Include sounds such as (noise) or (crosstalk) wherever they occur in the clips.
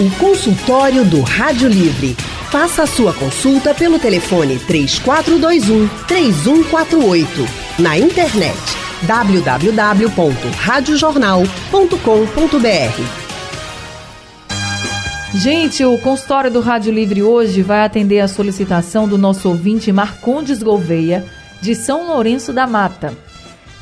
O consultório do Rádio Livre. Faça a sua consulta pelo telefone 3421 3148. Na internet www.radiojornal.com.br. Gente, o consultório do Rádio Livre hoje vai atender a solicitação do nosso ouvinte Marcondes Gouveia, de São Lourenço da Mata.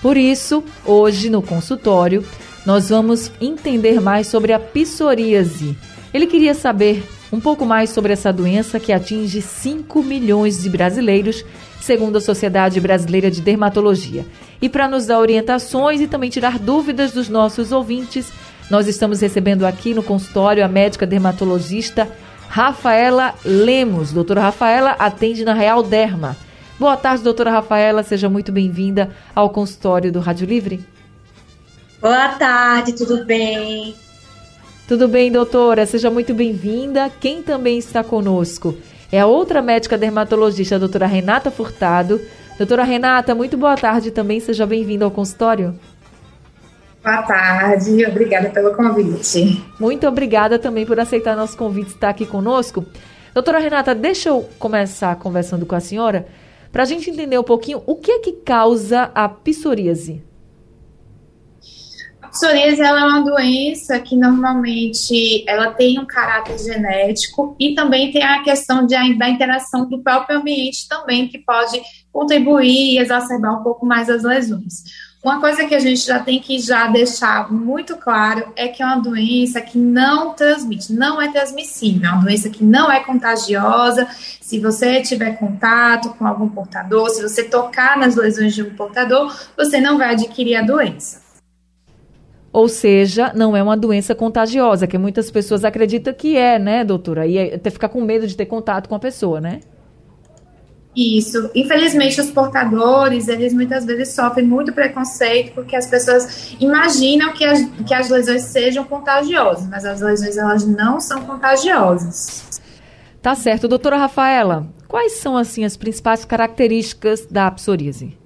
Por isso, hoje no consultório, nós vamos entender mais sobre a psoríase. Ele queria saber um pouco mais sobre essa doença que atinge 5 milhões de brasileiros, segundo a Sociedade Brasileira de Dermatologia. E para nos dar orientações e também tirar dúvidas dos nossos ouvintes, nós estamos recebendo aqui no consultório a médica dermatologista Rafaela Lemos. Doutora Rafaela atende na Real Derma. Boa tarde, doutora Rafaela. Seja muito bem-vinda ao consultório do Rádio Livre. Boa tarde, tudo bem? Tudo bem, doutora? Seja muito bem-vinda. Quem também está conosco é a outra médica dermatologista, a doutora Renata Furtado. Doutora Renata, muito boa tarde também. Seja bem-vinda ao consultório. Boa tarde, obrigada pelo convite. Muito obrigada também por aceitar nosso convite estar aqui conosco. Doutora Renata, deixa eu começar conversando com a senhora para a gente entender um pouquinho o que é que causa a psoríase. Psoríase ela é uma doença que normalmente ela tem um caráter genético e também tem a questão de, da interação do próprio ambiente também que pode contribuir e exacerbar um pouco mais as lesões. Uma coisa que a gente já tem que já deixar muito claro é que é uma doença que não transmite, não é transmissível, é uma doença que não é contagiosa. Se você tiver contato com algum portador, se você tocar nas lesões de um portador, você não vai adquirir a doença. Ou seja, não é uma doença contagiosa, que muitas pessoas acreditam que é, né, doutora? E até ficar com medo de ter contato com a pessoa, né? Isso. Infelizmente, os portadores, eles muitas vezes sofrem muito preconceito porque as pessoas imaginam que as, que as lesões sejam contagiosas, mas as lesões elas não são contagiosas. Tá certo. Doutora Rafaela, quais são, assim, as principais características da psoríase?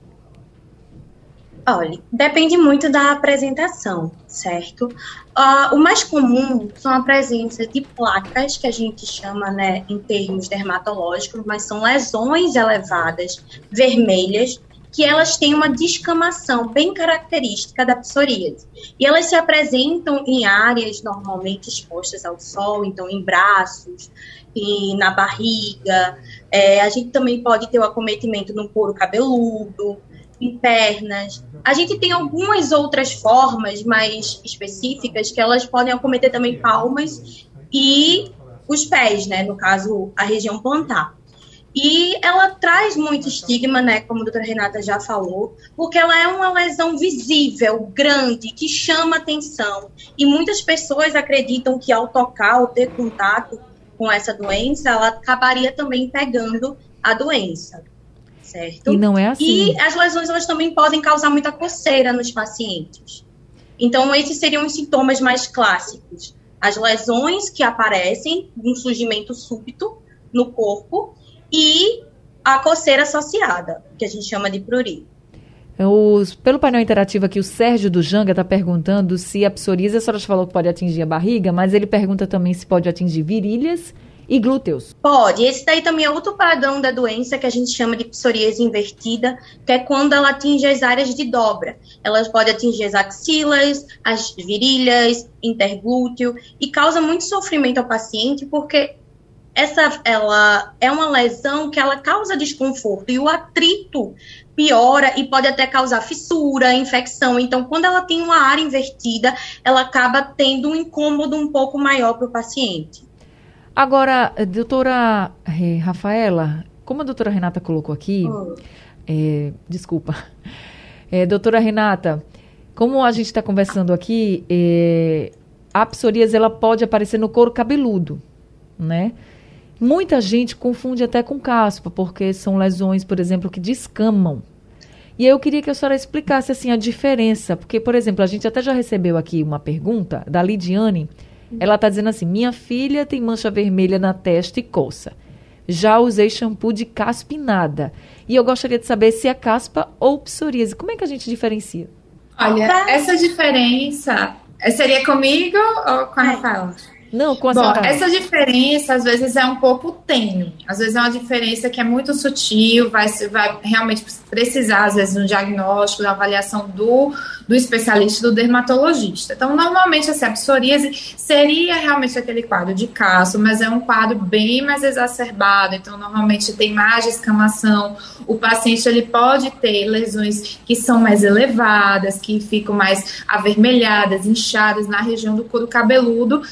Olha, depende muito da apresentação, certo? Uh, o mais comum são a presença de placas, que a gente chama, né, em termos dermatológicos, mas são lesões elevadas, vermelhas, que elas têm uma descamação bem característica da psoríase. E elas se apresentam em áreas normalmente expostas ao sol, então em braços, e na barriga. É, a gente também pode ter o acometimento no couro cabeludo, em pernas. A gente tem algumas outras formas mais específicas que elas podem acometer também palmas e os pés, né? No caso, a região plantar. E ela traz muito estigma, né, como a doutora Renata já falou, porque ela é uma lesão visível, grande, que chama atenção. E muitas pessoas acreditam que ao tocar ou ter contato com essa doença, ela acabaria também pegando a doença certo? E não é assim. E as lesões elas também podem causar muita coceira nos pacientes. Então, esses seriam os sintomas mais clássicos. As lesões que aparecem, um surgimento súbito no corpo e a coceira associada, que a gente chama de prurito. Os, pelo painel interativo aqui, o Sérgio do Janga está perguntando se a psoríase, a senhora falou que pode atingir a barriga, mas ele pergunta também se pode atingir virilhas e glúteos? Pode. Esse daí também é outro padrão da doença que a gente chama de psoríase invertida, que é quando ela atinge as áreas de dobra. Ela pode atingir as axilas, as virilhas, interglúteo e causa muito sofrimento ao paciente porque essa ela é uma lesão que ela causa desconforto e o atrito piora e pode até causar fissura, infecção. Então, quando ela tem uma área invertida, ela acaba tendo um incômodo um pouco maior para o paciente. Agora, doutora eh, Rafaela, como a doutora Renata colocou aqui, oh. é, desculpa, é, (laughs) doutora Renata, como a gente está conversando aqui, é, a psoríase ela pode aparecer no couro cabeludo, né? Muita gente confunde até com caspa, porque são lesões, por exemplo, que descamam. E eu queria que a senhora explicasse assim a diferença, porque, por exemplo, a gente até já recebeu aqui uma pergunta da Lidiane, ela está dizendo assim: minha filha tem mancha vermelha na testa e coça. Já usei shampoo de caspa e nada. E eu gostaria de saber se é caspa ou psoríase. Como é que a gente diferencia? Olha, essa diferença seria comigo ou com a Rafaela? Não, com a Bom, senhora. essa diferença às vezes é um pouco tênue. Às vezes é uma diferença que é muito sutil, vai, vai realmente precisar, às vezes, de um diagnóstico, da avaliação do, do especialista, do dermatologista. Então, normalmente, essa assim, psoríase seria realmente aquele quadro de caso, mas é um quadro bem mais exacerbado. Então, normalmente tem mais descamação. O paciente ele pode ter lesões que são mais elevadas, que ficam mais avermelhadas, inchadas na região do couro cabeludo,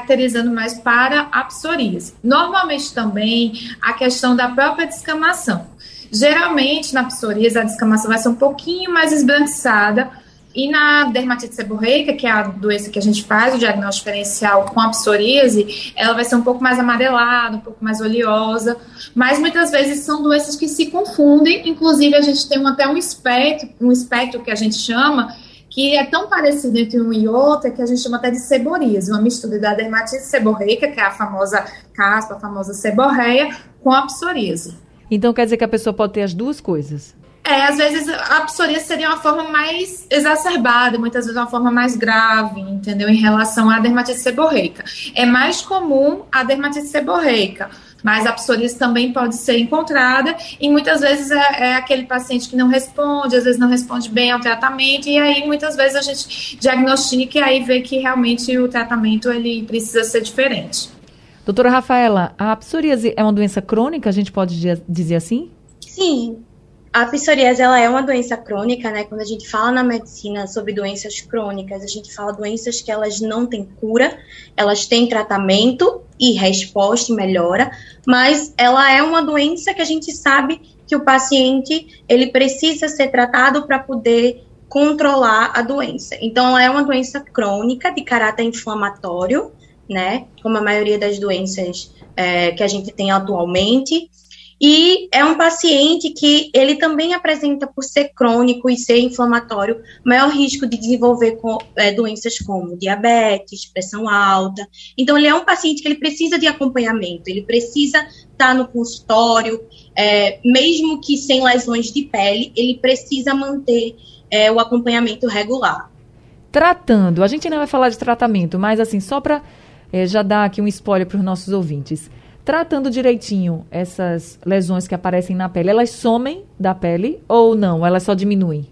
caracterizando mais para a psoríase. Normalmente também a questão da própria descamação. Geralmente na psoríase a descamação vai ser um pouquinho mais esbranquiçada, e na dermatite seborreica, que é a doença que a gente faz o diagnóstico diferencial com a psoríase, ela vai ser um pouco mais amarelada, um pouco mais oleosa, mas muitas vezes são doenças que se confundem, inclusive a gente tem até um espectro, um espectro que a gente chama, que é tão parecido entre um e outro que a gente chama até de seboríase, uma mistura da dermatite seborreica, que é a famosa caspa, a famosa seborreia, com a psoríase. Então quer dizer que a pessoa pode ter as duas coisas? É, às vezes a psoríase seria uma forma mais exacerbada, muitas vezes uma forma mais grave, entendeu? Em relação à dermatite seborreica. É mais comum a dermatite seborreica, mas a psoríase também pode ser encontrada e muitas vezes é, é, aquele paciente que não responde, às vezes não responde bem ao tratamento e aí muitas vezes a gente diagnostica e aí vê que realmente o tratamento ele precisa ser diferente. Doutora Rafaela, a psoríase é uma doença crônica, a gente pode dizer assim? Sim, a psoríase ela é uma doença crônica, né? Quando a gente fala na medicina sobre doenças crônicas, a gente fala doenças que elas não têm cura, elas têm tratamento e resposta e melhora, mas ela é uma doença que a gente sabe que o paciente ele precisa ser tratado para poder controlar a doença. Então, ela é uma doença crônica de caráter inflamatório, né? Como a maioria das doenças é, que a gente tem atualmente. E é um paciente que ele também apresenta, por ser crônico e ser inflamatório, maior risco de desenvolver com, é, doenças como diabetes, pressão alta. Então, ele é um paciente que ele precisa de acompanhamento, ele precisa estar no consultório, é, mesmo que sem lesões de pele, ele precisa manter é, o acompanhamento regular. Tratando, a gente ainda vai falar de tratamento, mas assim, só para é, já dar aqui um spoiler para os nossos ouvintes tratando direitinho essas lesões que aparecem na pele, elas somem da pele ou não? Elas só diminuem?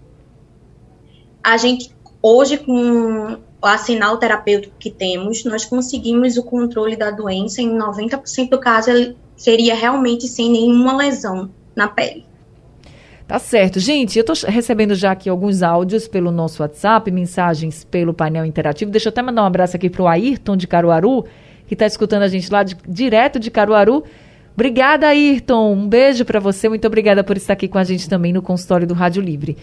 A gente, hoje, com o arsenal terapêutico que temos, nós conseguimos o controle da doença em 90% do caso, seria realmente sem nenhuma lesão na pele. Tá certo. Gente, eu tô recebendo já aqui alguns áudios pelo nosso WhatsApp, mensagens pelo painel interativo. Deixa eu até mandar um abraço aqui pro Ayrton de Caruaru que está escutando a gente lá de, direto de Caruaru. Obrigada, Ayrton. Um beijo para você. Muito obrigada por estar aqui com a gente também no consultório do Rádio Livre.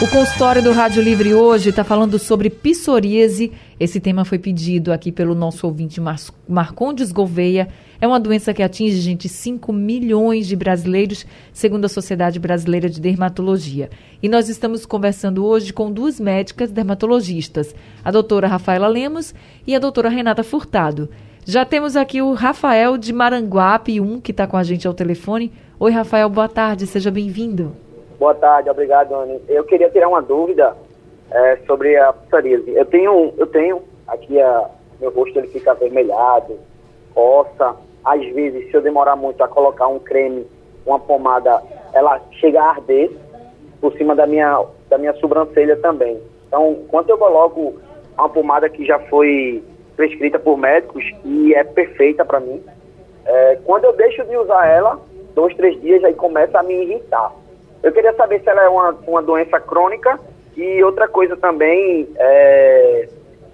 O consultório do Rádio Livre hoje está falando sobre psoríase. Esse tema foi pedido aqui pelo nosso ouvinte Mar Marcondes Gouveia. É uma doença que atinge, gente, 5 milhões de brasileiros, segundo a Sociedade Brasileira de Dermatologia. E nós estamos conversando hoje com duas médicas dermatologistas, a doutora Rafaela Lemos e a doutora Renata Furtado. Já temos aqui o Rafael de Maranguape, um que está com a gente ao telefone. Oi, Rafael, boa tarde, seja bem-vindo. Boa tarde, obrigado, Anne. Eu queria tirar uma dúvida é, sobre a psoríase. Eu tenho, eu tenho aqui a meu rosto ele fica avermelhado, coça. Às vezes, se eu demorar muito a colocar um creme, uma pomada, ela chega a arder por cima da minha, da minha sobrancelha também. Então, quando eu coloco uma pomada que já foi prescrita por médicos e é perfeita para mim. É, quando eu deixo de usar ela, dois, três dias, aí começa a me irritar. Eu queria saber se ela é uma, uma doença crônica e outra coisa também, é,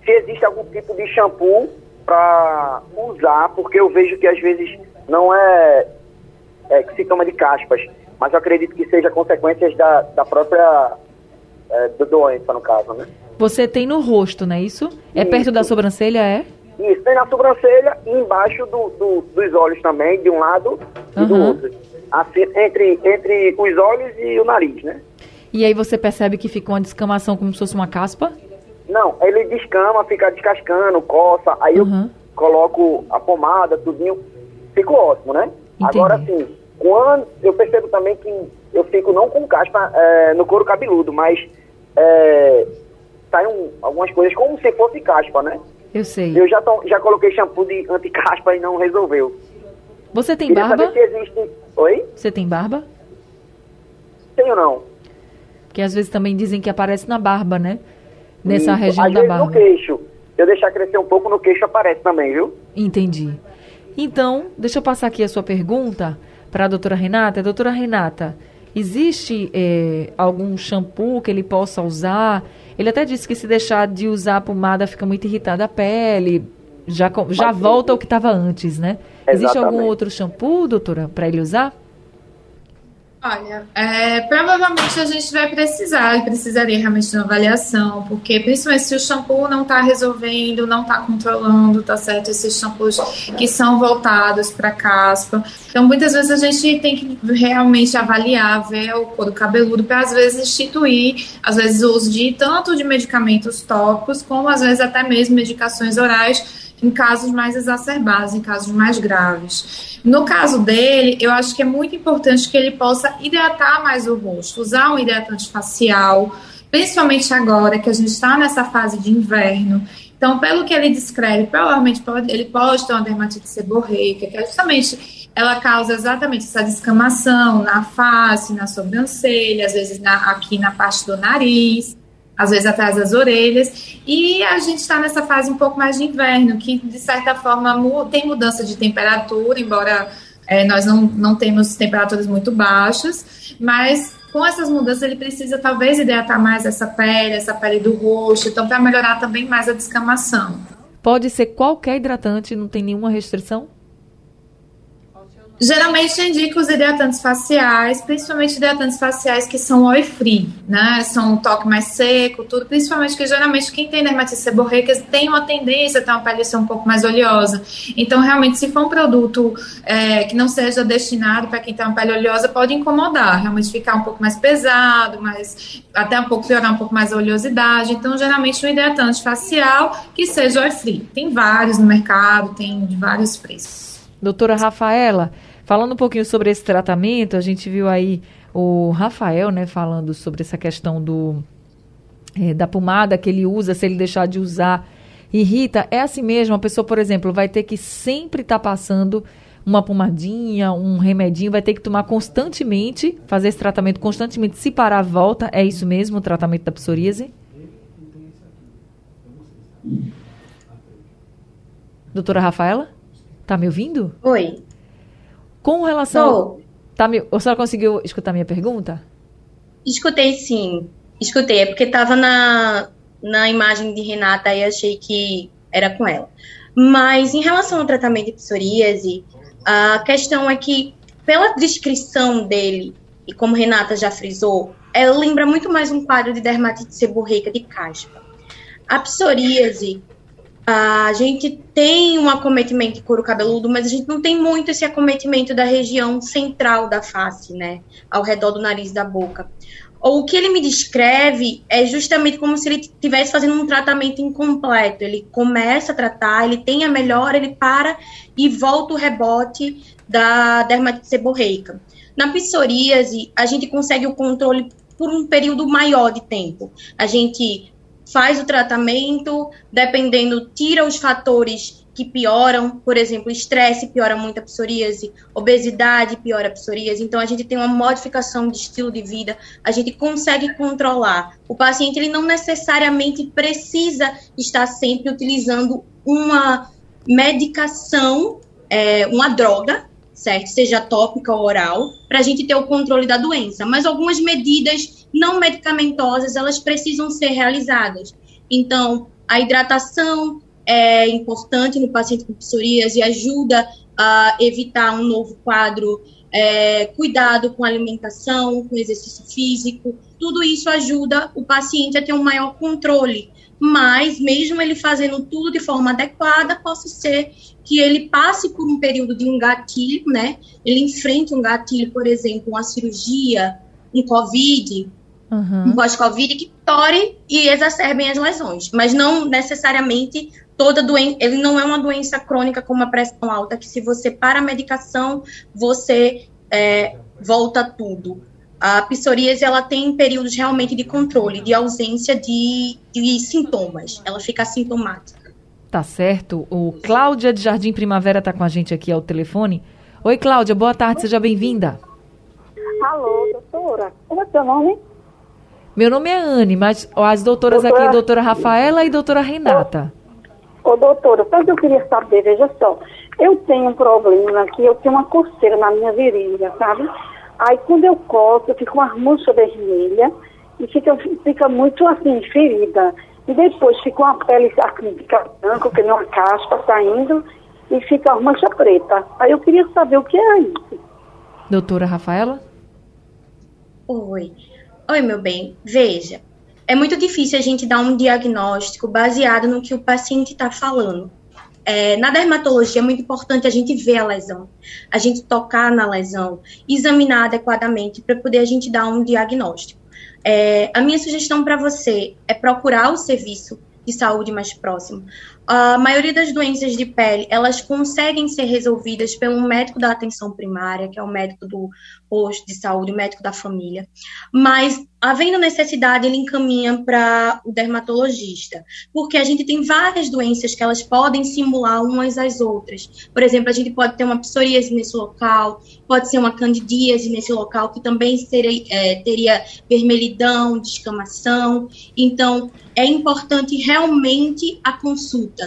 se existe algum tipo de shampoo para usar, porque eu vejo que às vezes não é, é que se toma de caspas, mas eu acredito que seja consequências da, da própria é, doença, no caso, né? Você tem no rosto, não é isso? É isso. perto da sobrancelha, é? Isso, tem na sobrancelha e embaixo do, do, dos olhos também, de um lado e do outro. Assim, entre, entre os olhos e o nariz, né? E aí você percebe que fica uma descamação como se fosse uma caspa? Não, ele descama, fica descascando, coça, aí uhum. eu coloco a pomada, tudinho, fico ótimo, né? Entendi. Agora, assim, quando eu percebo também que eu fico não com caspa é, no couro cabeludo, mas é, saem algumas coisas como se fosse caspa, né? Eu sei. Eu já, to, já coloquei shampoo de anti-caspa e não resolveu. Você tem Queria barba? saber se existe... Oi? Você tem barba? Tenho não. Que às vezes também dizem que aparece na barba, né? Nessa Isso. região Às da vezes no barba. queixo. Se eu deixar crescer um pouco no queixo, aparece também, viu? Entendi. Então, deixa eu passar aqui a sua pergunta para a doutora Renata. Doutora Renata, existe eh, algum shampoo que ele possa usar? Ele até disse que se deixar de usar a pomada fica muito irritada a pele, já, já Mas- volta ao que estava antes, né? Existe algum Exatamente. outro shampoo, doutora, para ele usar? Olha, é, provavelmente a gente vai precisar, precisaria realmente de uma avaliação, porque principalmente se o shampoo não está resolvendo, não está controlando, tá certo? Esses shampoos que são voltados para caspa. Então, muitas vezes a gente tem que realmente avaliar, ver o couro cabeludo, para às vezes instituir, às vezes o uso de tanto de medicamentos tópicos, como às vezes até mesmo medicações orais em casos mais exacerbados, em casos mais graves. No caso dele, eu acho que é muito importante que ele possa hidratar mais o rosto, usar um hidratante facial, principalmente agora que a gente está nessa fase de inverno. Então, pelo que ele descreve, provavelmente pode, ele pode ter uma dermatite seborreica, que é justamente ela causa exatamente essa descamação na face, na sobrancelha, às vezes na- aqui na parte do nariz às vezes atrás das orelhas, e a gente está nessa fase um pouco mais de inverno, que de certa forma tem mudança de temperatura, embora é, nós não, não temos temperaturas muito baixas, mas com essas mudanças ele precisa talvez hidratar mais essa pele, essa pele do rosto, então para melhorar também mais a descamação. Pode ser qualquer hidratante, não tem nenhuma restrição? Geralmente eu indico os hidratantes faciais, principalmente hidratantes faciais que são oil free, né? São um toque mais seco, tudo. Principalmente que geralmente quem tem dermatite seborreica tem uma tendência a ter uma pele ser um pouco mais oleosa. Então, realmente, se for um produto é, que não seja destinado para quem tem uma pele oleosa, pode incomodar. Realmente ficar um pouco mais pesado, mais, até um pouco piorar um pouco mais a oleosidade. Então, geralmente, um hidratante facial que seja oil free. Tem vários no mercado, tem de vários preços. Doutora Rafaela, falando um pouquinho sobre esse tratamento, a gente viu aí o Rafael, né, falando sobre essa questão do eh, da pomada que ele usa, se ele deixar de usar, irrita. É assim mesmo, a pessoa, por exemplo, vai ter que sempre estar passando uma pomadinha, um remedinho, vai ter que tomar constantemente, fazer esse tratamento constantemente, se parar, volta. É isso mesmo, o tratamento da psoríase? Doutora Rafaela? Tá me ouvindo? Oi. Com relação. Tô. Tá me... A senhora conseguiu escutar minha pergunta? Escutei sim. Escutei. É porque tava na, na imagem de Renata e achei que era com ela. Mas em relação ao tratamento de psoríase, a questão é que, pela descrição dele, e como Renata já frisou, ela lembra muito mais um quadro de dermatite seborreica de caspa. A psoríase, a gente tem um acometimento de couro cabeludo, mas a gente não tem muito esse acometimento da região central da face, né? Ao redor do nariz da boca. O que ele me descreve é justamente como se ele estivesse fazendo um tratamento incompleto. Ele começa a tratar, ele tem a melhora, ele para e volta o rebote da dermatite seborreica. Na psoríase, a gente consegue o controle por um período maior de tempo. A gente faz o tratamento, dependendo, tira os fatores que pioram, por exemplo, estresse piora muito a psoríase, obesidade piora a psoríase, então a gente tem uma modificação de estilo de vida, a gente consegue controlar. O paciente ele não necessariamente precisa estar sempre utilizando uma medicação, é, uma droga, certo? Seja tópica ou oral, para a gente ter o controle da doença. Mas algumas medidas não medicamentosas, elas precisam ser realizadas. Então, a hidratação é importante no paciente com psoríase e ajuda a evitar um novo quadro, é, cuidado com alimentação, com exercício físico, tudo isso ajuda o paciente a ter um maior controle. Mas, mesmo ele fazendo tudo de forma adequada, possa ser que ele passe por um período de um gatilho, né? Ele enfrente um gatilho, por exemplo, uma cirurgia, um COVID, Uhum. um pós-Covid, que tore e exacerbem as lesões. Mas não necessariamente toda doença, ele não é uma doença crônica como a pressão alta, que se você para a medicação, você é, volta tudo. A psoríase, ela tem períodos realmente de controle, de ausência de, de sintomas. Ela fica assintomática. Tá certo. O Cláudia de Jardim Primavera está com a gente aqui ao telefone. Oi, Cláudia, boa tarde, seja bem-vinda. Alô, doutora. Como é seu nome? Meu nome é Anne, mas as doutoras doutora... aqui, doutora Rafaela e doutora Renata. Ô, doutora, o que eu queria saber? Veja só, eu tenho um problema aqui, eu tenho uma coceira na minha virilha, sabe? Aí quando eu coço, fica uma mancha vermelha e fica, fica muito assim, ferida. E depois fica uma pele assim, fica branca, que nem uma caspa saindo e fica uma mancha preta. Aí eu queria saber o que é isso. Doutora Rafaela? Oi. Oi, meu bem. Veja, é muito difícil a gente dar um diagnóstico baseado no que o paciente está falando. É, na dermatologia é muito importante a gente ver a lesão, a gente tocar na lesão, examinar adequadamente para poder a gente dar um diagnóstico. É, a minha sugestão para você é procurar o serviço de saúde mais próximo. A maioria das doenças de pele, elas conseguem ser resolvidas pelo médico da atenção primária, que é o médico do posto de saúde, o médico da família. Mas, havendo necessidade, ele encaminha para o dermatologista, porque a gente tem várias doenças que elas podem simular umas às outras. Por exemplo, a gente pode ter uma psoríase nesse local, pode ser uma candidíase nesse local, que também é, teria vermelhidão, descamação. Então, é importante realmente a consulta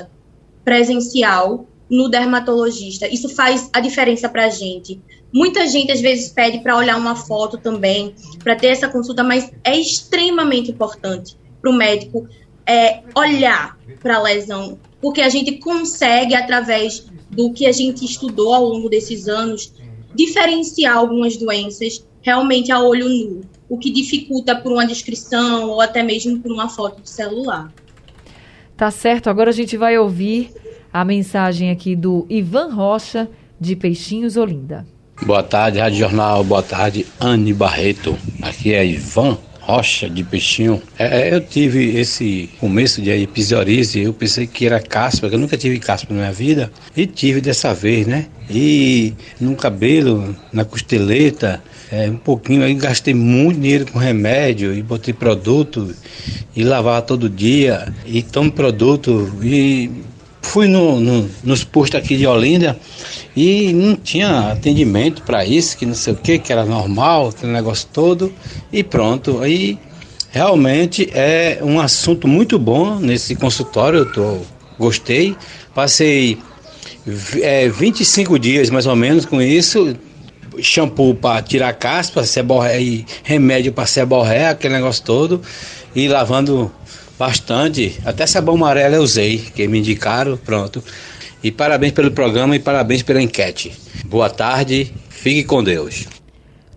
presencial no dermatologista. Isso faz a diferença para a gente. Muita gente às vezes pede para olhar uma foto também, para ter essa consulta, mas é extremamente importante para o médico é, olhar para a lesão, porque a gente consegue, através do que a gente estudou ao longo desses anos, diferenciar algumas doenças realmente a olho nu, o que dificulta por uma descrição ou até mesmo por uma foto de celular. Tá certo, agora a gente vai ouvir a mensagem aqui do Ivan Rocha, de Peixinhos, Olinda. Boa tarde, Rádio Jornal. Boa tarde, Anne Barreto. Aqui é Ivan Rocha de Peixinho. É, é eu tive esse começo de episiorise, eu pensei que era caspa, eu nunca tive caspa na minha vida, e tive dessa vez, né? E no cabelo, na costeleta, é, um pouquinho, aí gastei muito dinheiro com remédio e botei produto e lavava todo dia e tomo produto e fui no, no, nos postos aqui de Olinda e não tinha atendimento para isso, que não sei o que, que era normal, aquele negócio todo, e pronto. Aí realmente é um assunto muito bom nesse consultório, eu tô, gostei. Passei é, 25 dias mais ou menos com isso, shampoo para tirar caspa, seborré, e remédio para seborré, aquele negócio todo, e lavando bastante. Até sabão amarelo eu usei, que me indicaram, pronto. E parabéns pelo programa e parabéns pela enquete. Boa tarde, fique com Deus.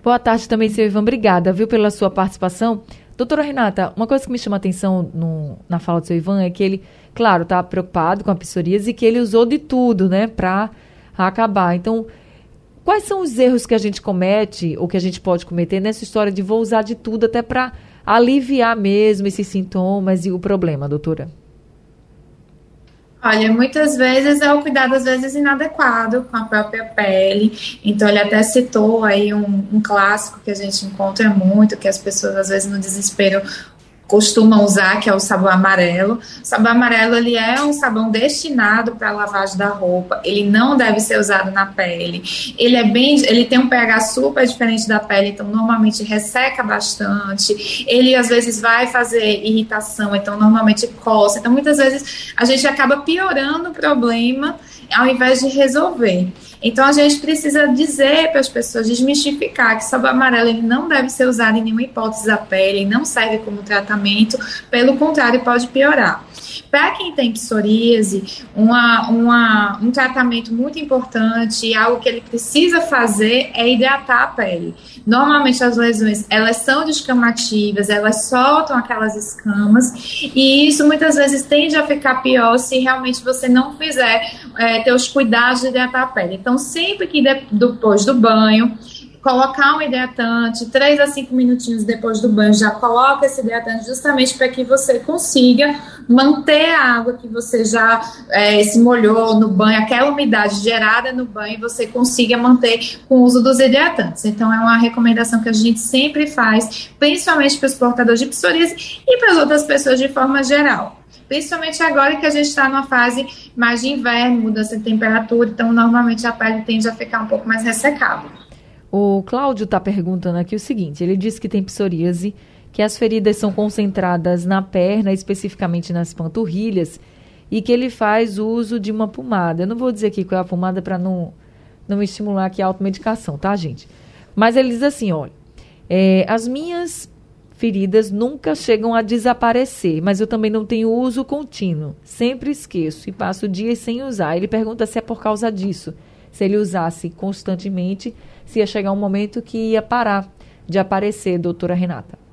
Boa tarde também, seu Ivan. Obrigada, viu, pela sua participação. Doutora Renata, uma coisa que me chama a atenção no, na fala do seu Ivan é que ele, claro, está preocupado com a psoríase e que ele usou de tudo, né, para acabar. Então, quais são os erros que a gente comete ou que a gente pode cometer nessa história de vou usar de tudo até para aliviar mesmo esses sintomas e o problema, doutora? Olha, muitas vezes é o cuidado, às vezes, inadequado com a própria pele. Então, ele até citou aí um, um clássico que a gente encontra muito, que as pessoas, às vezes, no desespero, costumam usar, que é o sabão amarelo. O sabão amarelo ele é um sabão destinado para lavagem da roupa. Ele não deve ser usado na pele. Ele é bem, ele tem um pH super diferente da pele, então normalmente resseca bastante. Ele às vezes vai fazer irritação, então normalmente coça. Então muitas vezes a gente acaba piorando o problema ao invés de resolver. Então a gente precisa dizer para as pessoas, desmistificar que sabão amarelo ele não deve ser usado em nenhuma hipótese da pele, não serve como tratamento, pelo contrário, pode piorar. Para quem tem psoríase, uma, uma, um tratamento muito importante, algo que ele precisa fazer é hidratar a pele. Normalmente as lesões, elas são descamativas, elas soltam aquelas escamas, e isso muitas vezes tende a ficar pior se realmente você não fizer é, ter os cuidados de hidratar a pele. Então, sempre que depois do banho, colocar um hidratante, 3 a 5 minutinhos depois do banho, já coloca esse hidratante justamente para que você consiga manter a água que você já é, se molhou no banho, aquela umidade gerada no banho, você consiga manter com o uso dos hidratantes. Então, é uma recomendação que a gente sempre faz, principalmente para os portadores de psoríase e para as outras pessoas de forma geral principalmente agora que a gente está numa fase mais de inverno, mudança de temperatura, então normalmente a pele tende a ficar um pouco mais ressecada. O Cláudio está perguntando aqui o seguinte: ele disse que tem psoríase, que as feridas são concentradas na perna, especificamente nas panturrilhas, e que ele faz uso de uma pomada. Eu não vou dizer aqui qual é a pomada para não, não estimular aqui a automedicação, tá, gente? Mas ele diz assim: olha, é, as minhas feridas nunca chegam a desaparecer, mas eu também não tenho uso contínuo. Sempre esqueço e passo dias sem usar. Ele pergunta se é por causa disso. Se ele usasse constantemente, se ia chegar um momento que ia parar de aparecer, doutora Renata.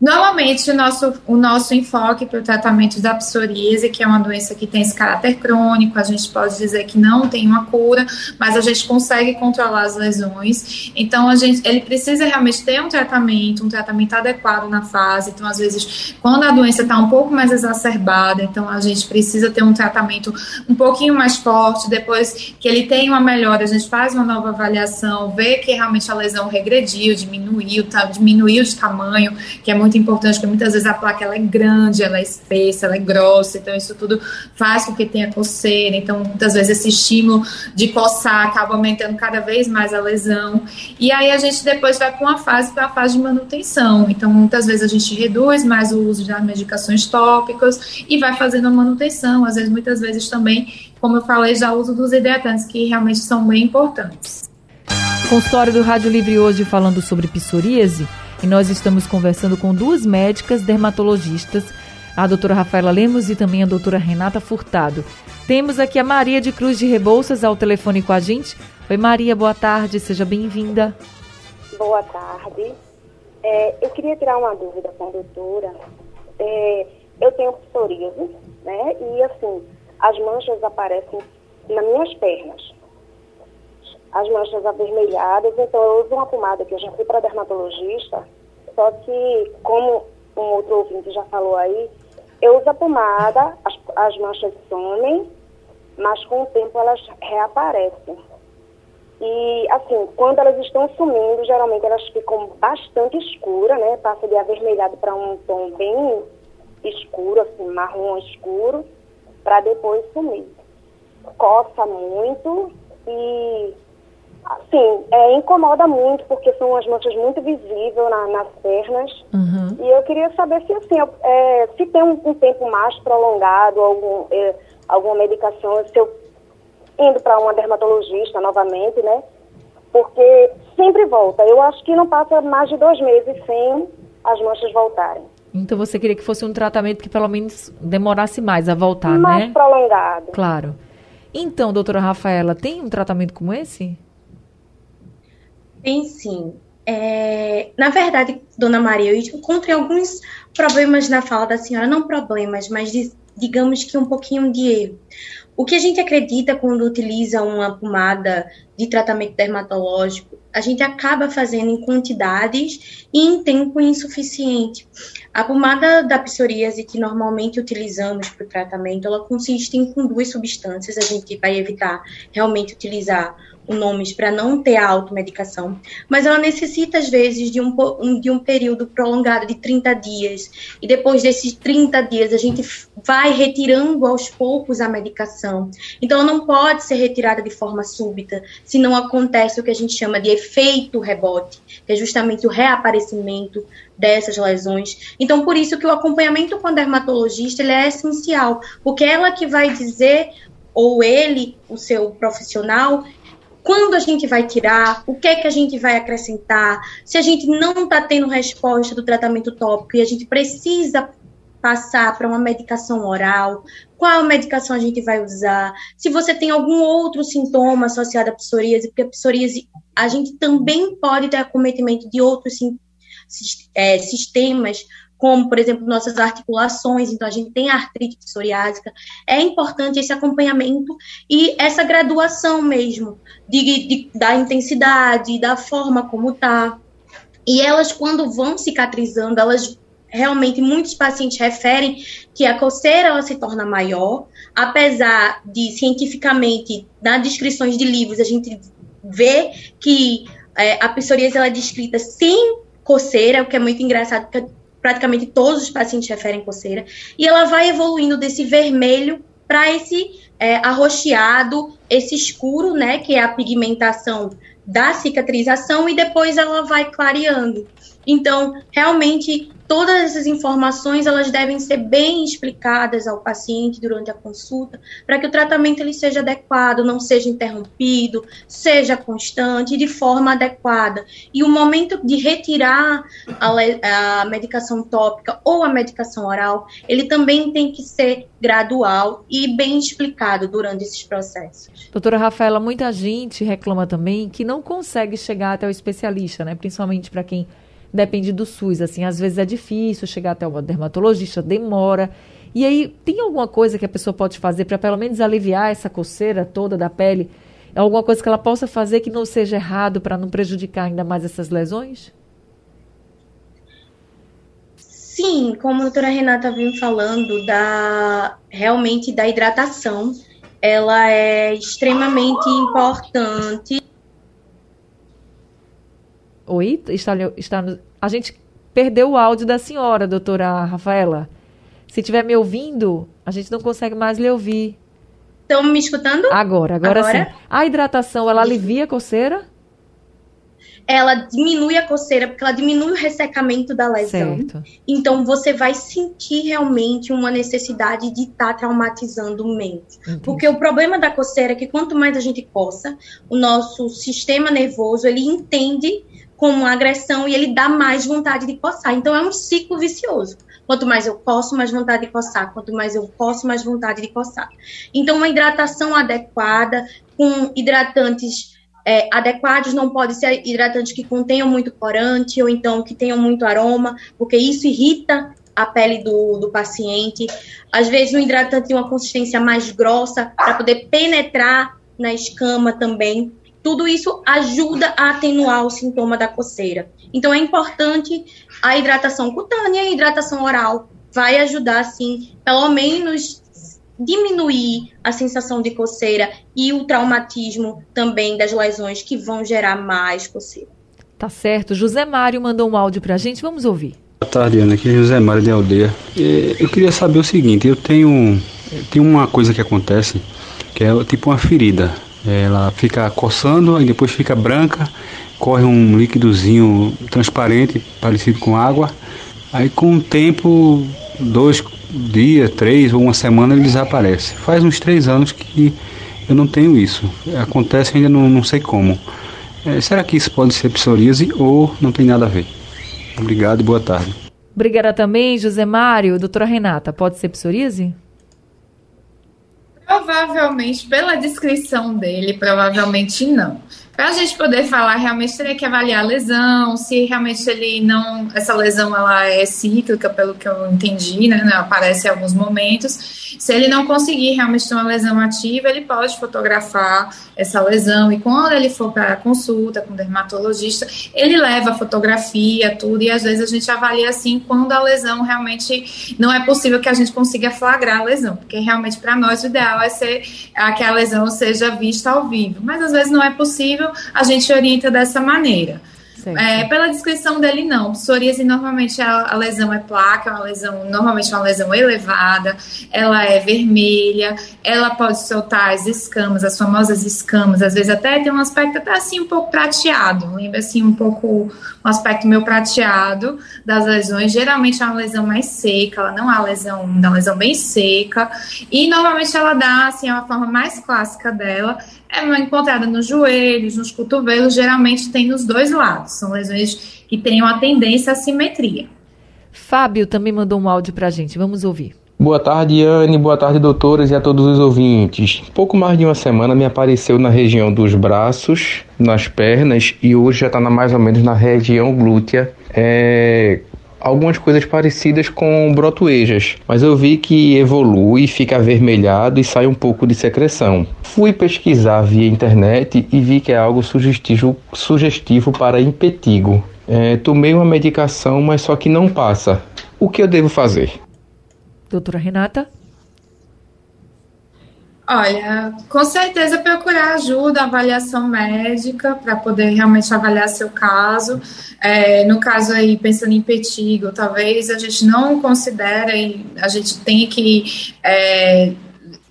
Normalmente, o nosso, o nosso enfoque para o tratamento da psoríase, que é uma doença que tem esse caráter crônico, a gente pode dizer que não tem uma cura, mas a gente consegue controlar as lesões. Então, a gente, ele precisa realmente ter um tratamento, um tratamento adequado na fase. Então, às vezes, quando a doença está um pouco mais exacerbada, então a gente precisa ter um tratamento um pouquinho mais forte. Depois que ele tem uma melhora, a gente faz uma nova avaliação, vê que realmente a lesão regrediu, diminuiu, tá, diminuiu de tamanho, que é muito muito importante, porque muitas vezes a placa ela é grande, ela é espessa, ela é grossa, então isso tudo faz com que tenha coceira, então muitas vezes esse estímulo de coçar acaba aumentando cada vez mais a lesão, e aí a gente depois vai para uma fase, para a fase de manutenção, então muitas vezes a gente reduz mais o uso das medicações tópicas e vai fazendo a manutenção, às vezes, muitas vezes também, como eu falei, já uso dos hidratantes, que realmente são bem importantes. Consultório do Rádio Livre hoje falando sobre psoríase, e nós estamos conversando com duas médicas dermatologistas, a doutora Rafaela Lemos e também a doutora Renata Furtado. Temos aqui a Maria de Cruz de Rebouças ao telefone com a gente. Oi, Maria, boa tarde, seja bem-vinda. Boa tarde. É, eu queria tirar uma dúvida com a doutora. É, eu tenho psoríase, né? E assim, as manchas aparecem nas minhas pernas as manchas avermelhadas, então eu uso uma pomada que eu já fui para dermatologista, só que, como um outro ouvinte já falou aí, eu uso a pomada, as, as manchas somem, mas com o tempo elas reaparecem. E, assim, quando elas estão sumindo, geralmente elas ficam bastante escuras, né? Passa de avermelhado para um tom bem escuro, assim, marrom escuro, para depois sumir. Coça muito e Sim, é, incomoda muito, porque são as manchas muito visíveis na, nas pernas. Uhum. E eu queria saber se, assim, é, se tem um, um, tempo mais prolongado, algum, é, alguma medicação, se eu indo para uma dermatologista novamente, né? Porque sempre volta. Eu acho que não passa mais de dois meses sem as manchas voltarem. Então você queria que fosse um tratamento que pelo menos demorasse mais a voltar, mais né? Mais prolongado. Claro. Então, doutora Rafaela, tem um tratamento como esse? Tem sim. É, na verdade, dona Maria, eu encontrei alguns problemas na fala da senhora, não problemas, mas digamos que um pouquinho de erro. O que a gente acredita quando utiliza uma pomada de tratamento dermatológico, a gente acaba fazendo em quantidades e em tempo insuficiente. A pomada da psoríase que normalmente utilizamos para o tratamento, ela consiste em com duas substâncias, a gente vai evitar realmente utilizar nomes para não ter a automedicação, mas ela necessita, às vezes, de um, de um período prolongado de 30 dias. E depois desses 30 dias, a gente vai retirando aos poucos a medicação. Então, ela não pode ser retirada de forma súbita, se não acontece o que a gente chama de efeito rebote, que é justamente o reaparecimento dessas lesões. Então, por isso que o acompanhamento com o dermatologista ele é essencial, porque ela que vai dizer ou ele, o seu profissional, quando a gente vai tirar, o que é que a gente vai acrescentar, se a gente não está tendo resposta do tratamento tópico e a gente precisa passar para uma medicação oral, qual medicação a gente vai usar, se você tem algum outro sintoma associado à psoríase, porque a psoríase, a gente também pode ter acometimento de outros é, sistemas, como, por exemplo, nossas articulações, então a gente tem artrite psoriásica, é importante esse acompanhamento e essa graduação mesmo de, de da intensidade, da forma como tá. E elas, quando vão cicatrizando, elas realmente muitos pacientes referem que a coceira ela se torna maior, apesar de cientificamente, nas descrições de livros, a gente vê que é, a psoríase ela é descrita sem coceira, o que é muito engraçado, porque praticamente todos os pacientes referem coceira, e ela vai evoluindo desse vermelho para esse é, arroxeado, esse escuro, né, que é a pigmentação da cicatrização, e depois ela vai clareando. Então, realmente, todas essas informações elas devem ser bem explicadas ao paciente durante a consulta, para que o tratamento ele seja adequado, não seja interrompido, seja constante, de forma adequada. E o momento de retirar a, a medicação tópica ou a medicação oral, ele também tem que ser gradual e bem explicado durante esses processos. Doutora Rafaela, muita gente reclama também que não consegue chegar até o especialista, né? Principalmente para quem depende do SUS. Assim, às vezes é difícil chegar até o dermatologista, demora. E aí, tem alguma coisa que a pessoa pode fazer para pelo menos aliviar essa coceira toda da pele? Alguma coisa que ela possa fazer que não seja errado para não prejudicar ainda mais essas lesões? Sim, como a doutora Renata vinha falando, da, realmente da hidratação, ela é extremamente importante Oi? Está, está no... A gente perdeu o áudio da senhora, doutora Rafaela. Se estiver me ouvindo, a gente não consegue mais lhe ouvir. Estão me escutando? Agora, agora, agora? sim. A hidratação, ela alivia a coceira? ela diminui a coceira, porque ela diminui o ressecamento da lesão. Certo. Então, você vai sentir realmente uma necessidade de estar tá traumatizando menos. Entendi. Porque o problema da coceira é que quanto mais a gente coça, o nosso sistema nervoso, ele entende como agressão e ele dá mais vontade de coçar. Então, é um ciclo vicioso. Quanto mais eu coço, mais vontade de coçar. Quanto mais eu coço, mais vontade de coçar. Então, uma hidratação adequada, com hidratantes é, adequados, não pode ser hidratantes que contenham muito corante ou então que tenham muito aroma, porque isso irrita a pele do, do paciente. Às vezes, um hidratante de uma consistência mais grossa para poder penetrar na escama também. Tudo isso ajuda a atenuar o sintoma da coceira. Então, é importante a hidratação cutânea e a hidratação oral. Vai ajudar, sim, pelo menos diminuir a sensação de coceira e o traumatismo também das lesões que vão gerar mais coceira. Tá certo. José Mário mandou um áudio pra gente, vamos ouvir. Boa tarde, Ana. Aqui é José Mário de Aldeia. Eu queria saber o seguinte, eu tenho, tenho uma coisa que acontece, que é tipo uma ferida. Ela fica coçando, e depois fica branca, corre um líquidozinho transparente, parecido com água. Aí com o tempo, dois, dia, três ou uma semana ele desaparece. Faz uns três anos que eu não tenho isso. Acontece ainda não, não sei como. É, será que isso pode ser psoríase ou não tem nada a ver? Obrigado e boa tarde. Obrigada também, José Mário. Doutora Renata, pode ser psoríase? Provavelmente, pela descrição dele, provavelmente não. Para a gente poder falar, realmente teria que avaliar a lesão, se realmente ele não. Essa lesão ela é cíclica, pelo que eu entendi, né? Aparece em alguns momentos. Se ele não conseguir realmente ter uma lesão ativa, ele pode fotografar essa lesão. E quando ele for para a consulta com o dermatologista, ele leva a fotografia, tudo, e às vezes a gente avalia assim quando a lesão realmente não é possível que a gente consiga flagrar a lesão, porque realmente para nós o ideal é ser que a lesão seja vista ao vivo. Mas às vezes não é possível a gente orienta dessa maneira. É, pela descrição dele, não. Psoríase, normalmente a, a, lesão é placa, é uma lesão, normalmente é uma lesão elevada, ela é vermelha, ela pode soltar as escamas, as famosas escamas, às vezes até tem um aspecto até assim um pouco prateado, lembra assim um pouco um aspecto meio prateado das lesões. Geralmente é uma lesão mais seca, ela não é uma lesão, uma lesão bem seca, e normalmente ela dá assim, a forma mais clássica dela é encontrada nos joelhos, nos cotovelos, geralmente tem nos dois lados. São lesões que têm uma tendência à simetria. Fábio também mandou um áudio para a gente. Vamos ouvir. Boa tarde, Anne. Boa tarde, doutoras e a todos os ouvintes. Pouco mais de uma semana me apareceu na região dos braços, nas pernas e hoje já está mais ou menos na região glútea. É, algumas coisas parecidas com brotoejas, mas eu vi que evolui, fica avermelhado e sai um pouco de secreção. Fui pesquisar via internet e vi que é algo sugestivo, sugestivo para impetigo. É, tomei uma medicação, mas só que não passa. O que eu devo fazer? Doutora Renata? Olha, com certeza procurar ajuda, avaliação médica, para poder realmente avaliar seu caso. É, no caso aí, pensando em petigo, talvez a gente não considere, a gente tem que é,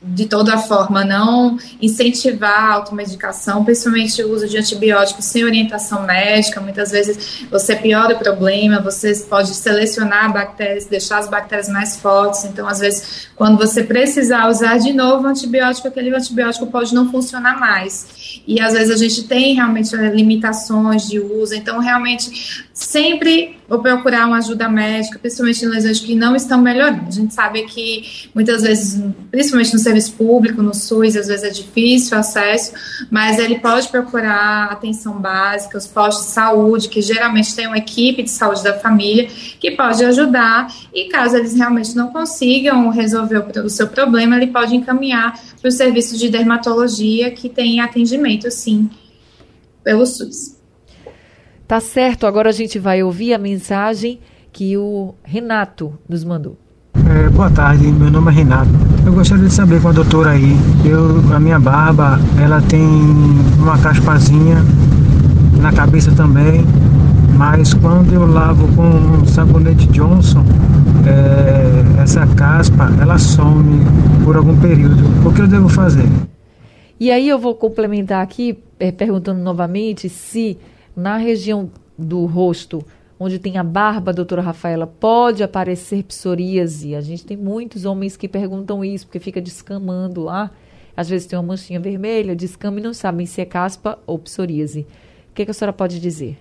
de toda forma, não incentivar a automedicação, principalmente o uso de antibióticos sem orientação médica. Muitas vezes você piora o problema, você pode selecionar bactérias, deixar as bactérias mais fortes. Então, às vezes, quando você precisar usar de novo antibiótico, aquele antibiótico pode não funcionar mais. E às vezes a gente tem realmente limitações de uso. Então, realmente, sempre vou procurar uma ajuda médica, principalmente em lesões que não estão melhorando. A gente sabe que muitas vezes, principalmente no serviço público, no SUS, às vezes é difícil o acesso, mas ele pode procurar atenção básica, os postos de saúde, que geralmente tem uma equipe de saúde da família, que pode ajudar, e caso eles realmente não consigam resolver o, o seu problema, ele pode encaminhar para o serviço de dermatologia, que tem atendimento, sim, pelo SUS. Tá certo, agora a gente vai ouvir a mensagem que o Renato nos mandou. É, boa tarde, meu nome é Renato. Eu gostaria de saber com a doutora aí, eu, a minha barba, ela tem uma caspazinha na cabeça também, mas quando eu lavo com sabonete Johnson, é, essa caspa, ela some por algum período. O que eu devo fazer? E aí eu vou complementar aqui, é, perguntando novamente se na região do rosto, onde tem a barba, doutora Rafaela, pode aparecer psoríase. A gente tem muitos homens que perguntam isso, porque fica descamando lá. Às vezes tem uma manchinha vermelha, descama e não sabem se é caspa ou psoríase. O que, que a senhora pode dizer?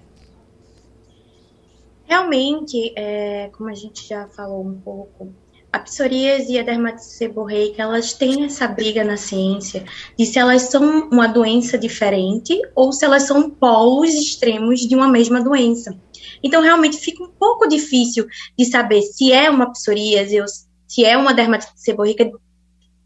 Realmente, é, como a gente já falou um pouco, a psoríase e a dermatite seborreica, elas têm essa briga na ciência de se elas são uma doença diferente ou se elas são polos extremos de uma mesma doença. Então, realmente fica um pouco difícil de saber se é uma psoríase ou se é uma dermatite seborreica,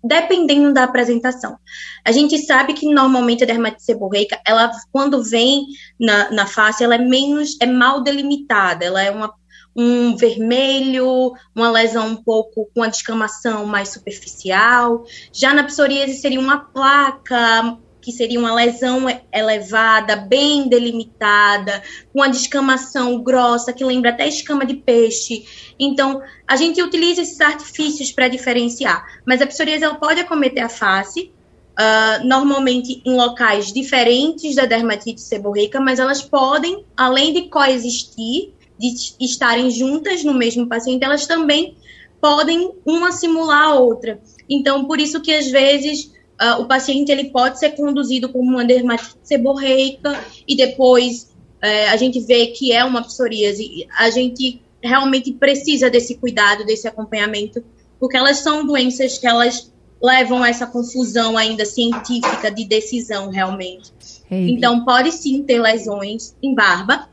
dependendo da apresentação. A gente sabe que normalmente a dermatite seborreica, ela quando vem na, na face, ela é menos, é mal delimitada, ela é uma um vermelho, uma lesão um pouco com a descamação mais superficial. Já na psoríase seria uma placa, que seria uma lesão elevada, bem delimitada, com a descamação grossa, que lembra até escama de peixe. Então, a gente utiliza esses artifícios para diferenciar. Mas a psoríase ela pode acometer a face, uh, normalmente em locais diferentes da dermatite seborreica, mas elas podem, além de coexistir, de estarem juntas no mesmo paciente, elas também podem uma simular a outra. Então, por isso que às vezes uh, o paciente ele pode ser conduzido como uma dermatite seborreica e depois uh, a gente vê que é uma psoríase. A gente realmente precisa desse cuidado, desse acompanhamento, porque elas são doenças que elas levam a essa confusão ainda científica de decisão realmente. Hey. Então, pode sim ter lesões em barba,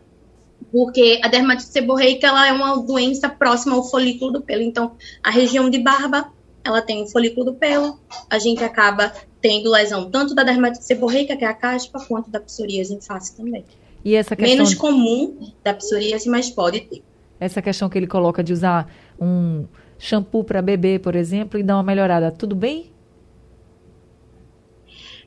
porque a dermatite seborreica ela é uma doença próxima ao folículo do pelo. Então, a região de barba, ela tem o folículo do pelo, a gente acaba tendo lesão tanto da dermatite seborreica, que é a caspa, quanto da psoríase em face também. E essa questão Menos comum da psoríase, mas pode ter. Essa questão que ele coloca de usar um shampoo para bebê, por exemplo, e dar uma melhorada, tudo bem?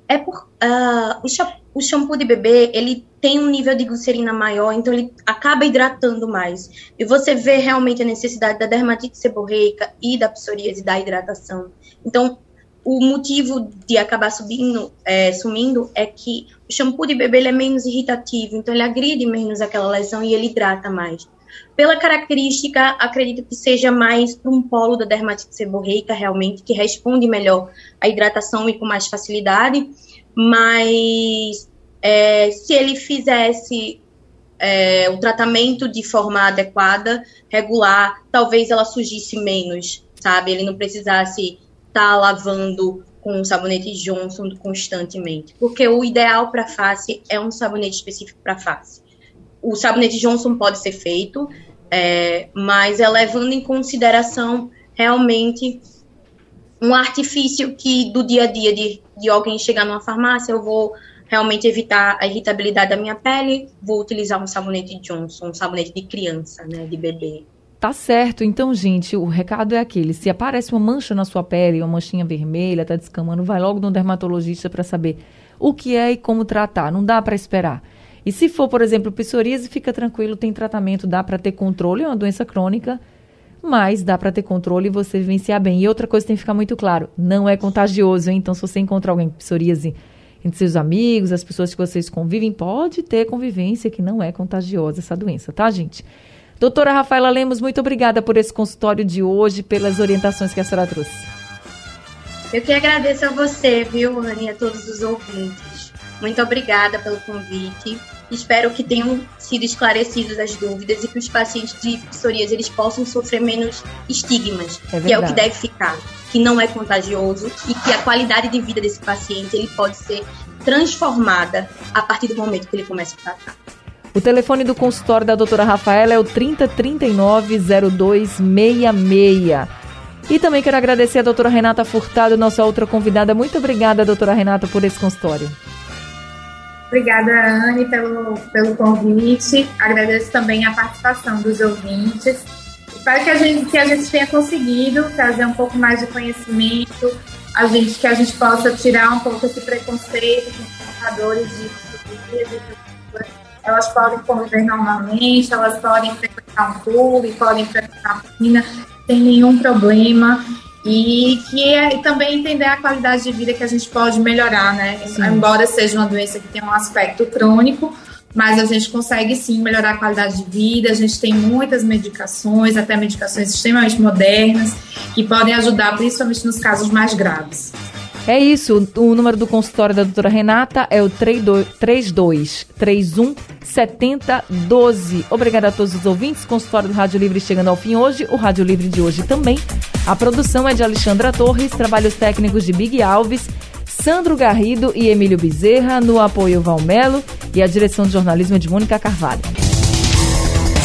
É por uh, o shampoo o shampoo de bebê, ele tem um nível de glicerina maior, então ele acaba hidratando mais. E você vê realmente a necessidade da dermatite seborreica e da psoríase da hidratação. Então, o motivo de acabar subindo, é, sumindo é que o shampoo de bebê é menos irritativo, então ele agride menos aquela lesão e ele hidrata mais. Pela característica, acredito que seja mais para um polo da dermatite seborreica, realmente, que responde melhor à hidratação e com mais facilidade mas é, se ele fizesse é, o tratamento de forma adequada, regular, talvez ela surgisse menos, sabe? Ele não precisasse estar tá lavando com sabonete Johnson constantemente, porque o ideal para face é um sabonete específico para face. O sabonete Johnson pode ser feito, é, mas é levando em consideração realmente um artifício que do dia a dia de, de alguém chegar numa farmácia, eu vou realmente evitar a irritabilidade da minha pele, vou utilizar um sabonete Johnson, um sabonete de criança, né, de bebê. Tá certo. Então, gente, o recado é aquele: se aparece uma mancha na sua pele, uma manchinha vermelha, tá descamando, vai logo no dermatologista para saber o que é e como tratar. Não dá para esperar. E se for, por exemplo, psoríase, fica tranquilo, tem tratamento, dá para ter controle, é uma doença crônica, mas dá para ter controle e você vivenciar bem. E outra coisa que tem que ficar muito claro, não é contagioso, hein? Então, se você encontrar alguém com psoríase entre seus amigos, as pessoas que vocês convivem, pode ter convivência que não é contagiosa essa doença, tá, gente? Doutora Rafaela Lemos, muito obrigada por esse consultório de hoje, pelas orientações que a senhora trouxe. Eu que agradeço a você, viu, Anne, a todos os ouvintes. Muito obrigada pelo convite. Espero que tenham sido esclarecidas as dúvidas e que os pacientes de psoríase eles possam sofrer menos estigmas, é que é o que deve ficar, que não é contagioso e que a qualidade de vida desse paciente ele pode ser transformada a partir do momento que ele começa a tratar. O telefone do consultório da doutora Rafaela é o 3039-0266. E também quero agradecer a doutora Renata Furtado, nossa outra convidada. Muito obrigada, doutora Renata, por esse consultório. Obrigada, Anne, pelo, pelo convite. Agradeço também a participação dos ouvintes. Espero que a gente, que a gente tenha conseguido trazer um pouco mais de conhecimento, a gente, que a gente possa tirar um pouco esse preconceito com os portadores de elas podem conviver normalmente, elas podem frequentar um clube, podem frequentar a piscina sem nenhum problema e que é, também entender a qualidade de vida que a gente pode melhorar, né? Sim. Embora seja uma doença que tem um aspecto crônico, mas a gente consegue sim melhorar a qualidade de vida. A gente tem muitas medicações, até medicações extremamente modernas, que podem ajudar, principalmente nos casos mais graves. É isso, o número do consultório da doutora Renata é o 3231 7012. Obrigada a todos os ouvintes. Consultório do Rádio Livre chegando ao fim hoje. O Rádio Livre de hoje também. A produção é de Alexandra Torres, trabalhos técnicos de Big Alves, Sandro Garrido e Emílio Bezerra, no apoio Valmelo e a direção de jornalismo é de Mônica Carvalho.